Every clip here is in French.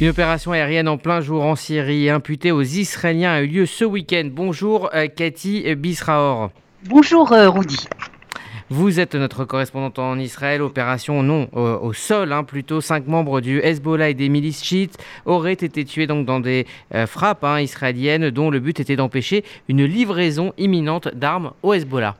Une opération aérienne en plein jour en Syrie imputée aux Israéliens a eu lieu ce week-end. Bonjour euh, Cathy Bisraor. Bonjour euh, Rudy. Vous êtes notre correspondante en Israël. Opération non au, sol, hein, plutôt. Cinq membres du Hezbollah et des milices chiites auraient été tués donc dans des euh, frappes hein, israéliennes dont le but était d'empêcher une livraison imminente d'armes au Hezbollah.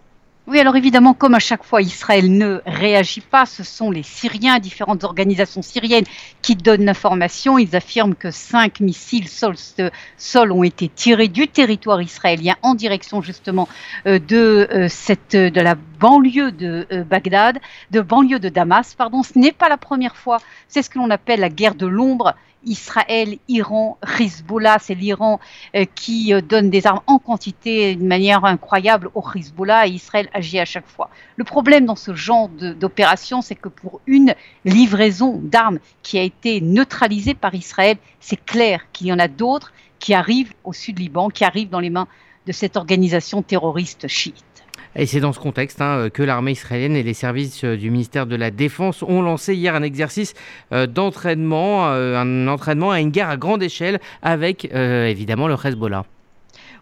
Oui, alors évidemment, comme à chaque fois, Israël ne réagit pas. Ce sont les Syriens, différentes organisations syriennes qui donnent l'information. Ils affirment que cinq missiles sol, ont été tirés du territoire israélien en direction justement euh, de euh, cette de la banlieue de euh, Bagdad, de banlieue de Damas. Pardon, ce n'est pas la première fois. C'est ce que l'on appelle la guerre de l'ombre. Israël, Iran, Hezbollah, c'est l'Iran euh, qui euh, donne des armes en quantité d'une manière incroyable au Hezbollah et Israël agit à chaque fois. Le problème dans ce genre d'opération, c'est que pour une livraison d'armes qui a été neutralisée par Israël, c'est clair qu'il y en a d'autres qui arrivent au sud Liban, qui arrivent dans les mains de cette organisation terroriste chiite. Et c'est dans ce contexte hein, que l'armée israélienne et les services euh, du ministère de la Défense ont lancé hier un exercice euh, d'entraînement, euh, un entraînement à une guerre à grande échelle avec évidemment le Hezbollah.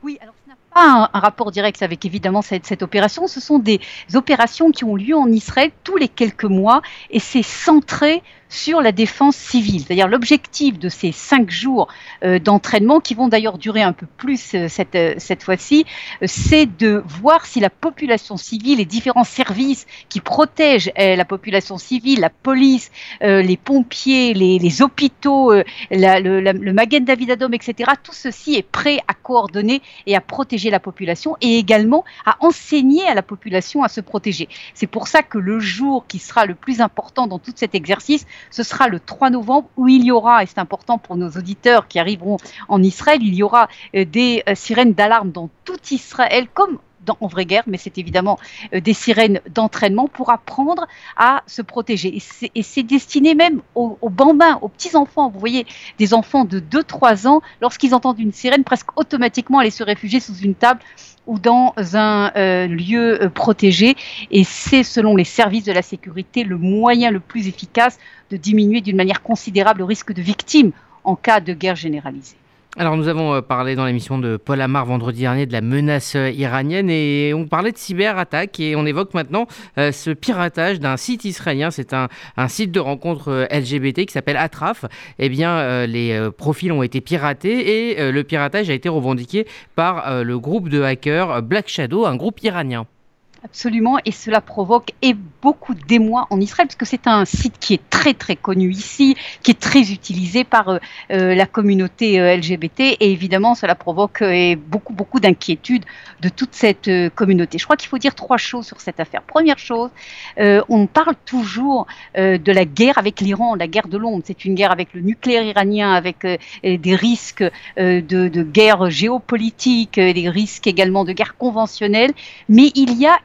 Oui, alors pas un, rapport direct avec évidemment cette, opération. Ce sont des opérations qui ont lieu en Israël tous les quelques mois et c'est centré sur la défense civile. C'est-à-dire l'objectif de ces cinq jours euh, d'entraînement, qui vont d'ailleurs durer un peu plus euh, cette, euh, cette fois-ci, c'est de voir si la population civile, les différents services qui protègent la population civile, la police, les pompiers, les, hôpitaux, le, la, le Magen David Adom, etc., tout ceci est prêt à coordonner et à protéger la population et également à enseigner à la population à se protéger. C'est pour ça que le jour qui sera le plus important dans tout cet exercice, ce sera le 3 novembre où il y aura, et c'est important pour nos auditeurs qui arriveront en Israël, il y aura euh, des euh, sirènes d'alarme dans tout Israël, comme en vraie guerre, mais c'est évidemment euh, des sirènes d'entraînement pour apprendre à se protéger. Et c'est destiné même aux, bambins, aux petits-enfants. Vous voyez, des enfants de 2-3 ans, lorsqu'ils entendent une sirène, presque automatiquement aller se réfugier sous une table ou dans un euh, lieu euh, protégé. Et c'est, selon les services de la sécurité, le moyen le plus efficace de diminuer d'une manière considérable le risque de victimes en cas de guerre généralisée. Alors nous avons euh, parlé dans l'émission de Paul Amar vendredi dernier de la menace euh, iranienne et on parlait de cyberattaque et on évoque maintenant euh, ce piratage d'un site israélien. C'est un, site de rencontre LGBT qui s'appelle Atraf. Eh bien les profils ont été piratés et le piratage a été revendiqué par le groupe de hackers Black Shadow, un groupe iranien. Absolument, et cela provoque et beaucoup d'émoi en Israël, parce que c'est un site qui est très très connu ici, qui est très utilisé par euh, euh, la communauté euh, LGBT, et évidemment cela provoque beaucoup beaucoup d'inquiétude de toute cette communauté. Je crois qu'il faut dire trois choses sur cette affaire. Première chose, on parle toujours de la guerre avec l'Iran, la guerre de l'ombre. C'est une guerre avec le nucléaire iranien, avec des risques de, de guerre géopolitique, des risques également de guerre conventionnelle, mais il y a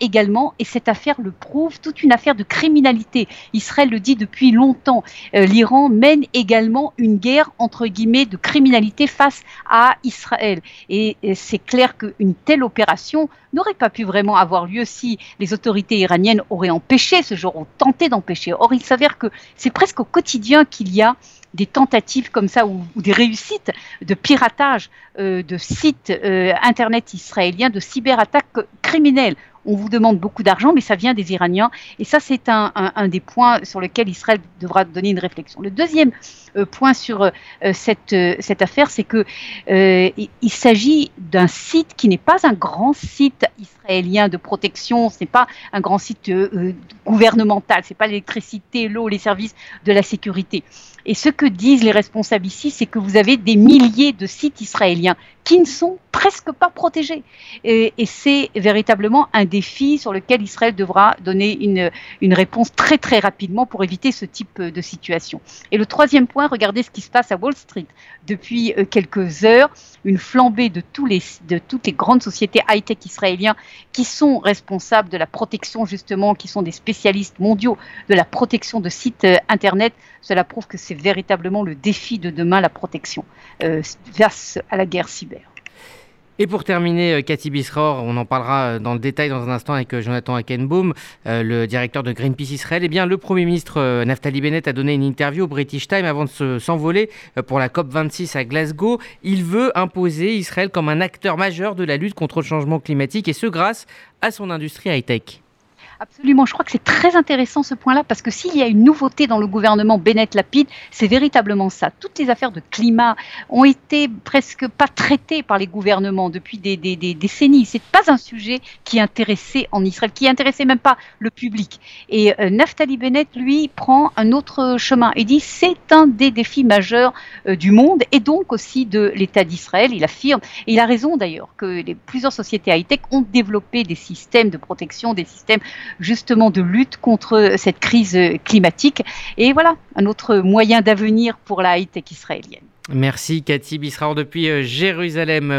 et cette affaire le prouve, toute une affaire de criminalité. Israël le dit depuis longtemps. Euh, L'Iran mène également une guerre, entre guillemets, de criminalité face à Israël. Et, c'est clair qu'une telle opération n'aurait pas pu vraiment avoir lieu si les autorités iraniennes auraient empêché ce genre, ou tenté d'empêcher. Or, il s'avère que c'est presque au quotidien qu'il y a des tentatives comme ça ou, des réussites de piratage euh, de sites euh, internet israéliens, de cyberattaques criminelles on vous demande beaucoup d'argent, mais ça vient des Iraniens. Et ça, c'est un, des points sur lesquels Israël devra donner une réflexion. Le deuxième euh, point sur euh, cette, euh, cette affaire, c'est que il, s'agit d'un site qui n'est pas un grand site israélien de protection, ce n'est pas un grand site gouvernemental, c'est pas l'électricité, l'eau, les services de la sécurité. Et ce que disent les responsables ici, c'est que vous avez des milliers de sites israéliens qui ne sont presque pas protégés. Et, et c'est véritablement un défi sur lequel Israël devra donner une, réponse très très rapidement pour éviter ce type de situation. Et le troisième point, regardez ce qui se passe à Wall Street. Depuis euh, quelques heures, une flambée de, toutes les grandes sociétés high-tech israéliens qui sont responsables de la protection justement, qui sont des spécialistes mondiaux de la protection de sites euh, Internet. Cela prouve que c'est véritablement le défi de demain, la protection euh, face à la guerre cyber. Et pour terminer, euh, Cathy Bisraor, on en parlera euh, dans le détail dans un instant avec euh, Jonathan Hackenbaum, le directeur de Greenpeace Israël. Eh bien, le Premier ministre Naftali Bennett a donné une interview au British Time avant de s'envoler pour la COP26 à Glasgow. Il veut imposer Israël comme un acteur majeur de la lutte contre le changement climatique et ce grâce à son industrie high-tech. Absolument, je crois que c'est très intéressant ce point-là parce que s'il y a une nouveauté dans le gouvernement Bennett-Lapide, c'est véritablement ça. Toutes les affaires de climat ont été presque pas traitées par les gouvernements depuis des, des, des décennies. C'est pas un sujet qui intéressait en Israël, qui intéressait même pas le public. Et euh, Naftali Bennett, lui, prend un autre chemin et dit c'est un des défis majeurs euh, du monde et donc aussi de l'État d'Israël. Il affirme, et il a raison d'ailleurs, que plusieurs sociétés high-tech ont développé des systèmes de protection, des systèmes justement de lutte contre cette crise climatique. Et voilà, un autre moyen d'avenir pour la high-tech israélienne. Merci Cathy Bisraor depuis euh, Jérusalem.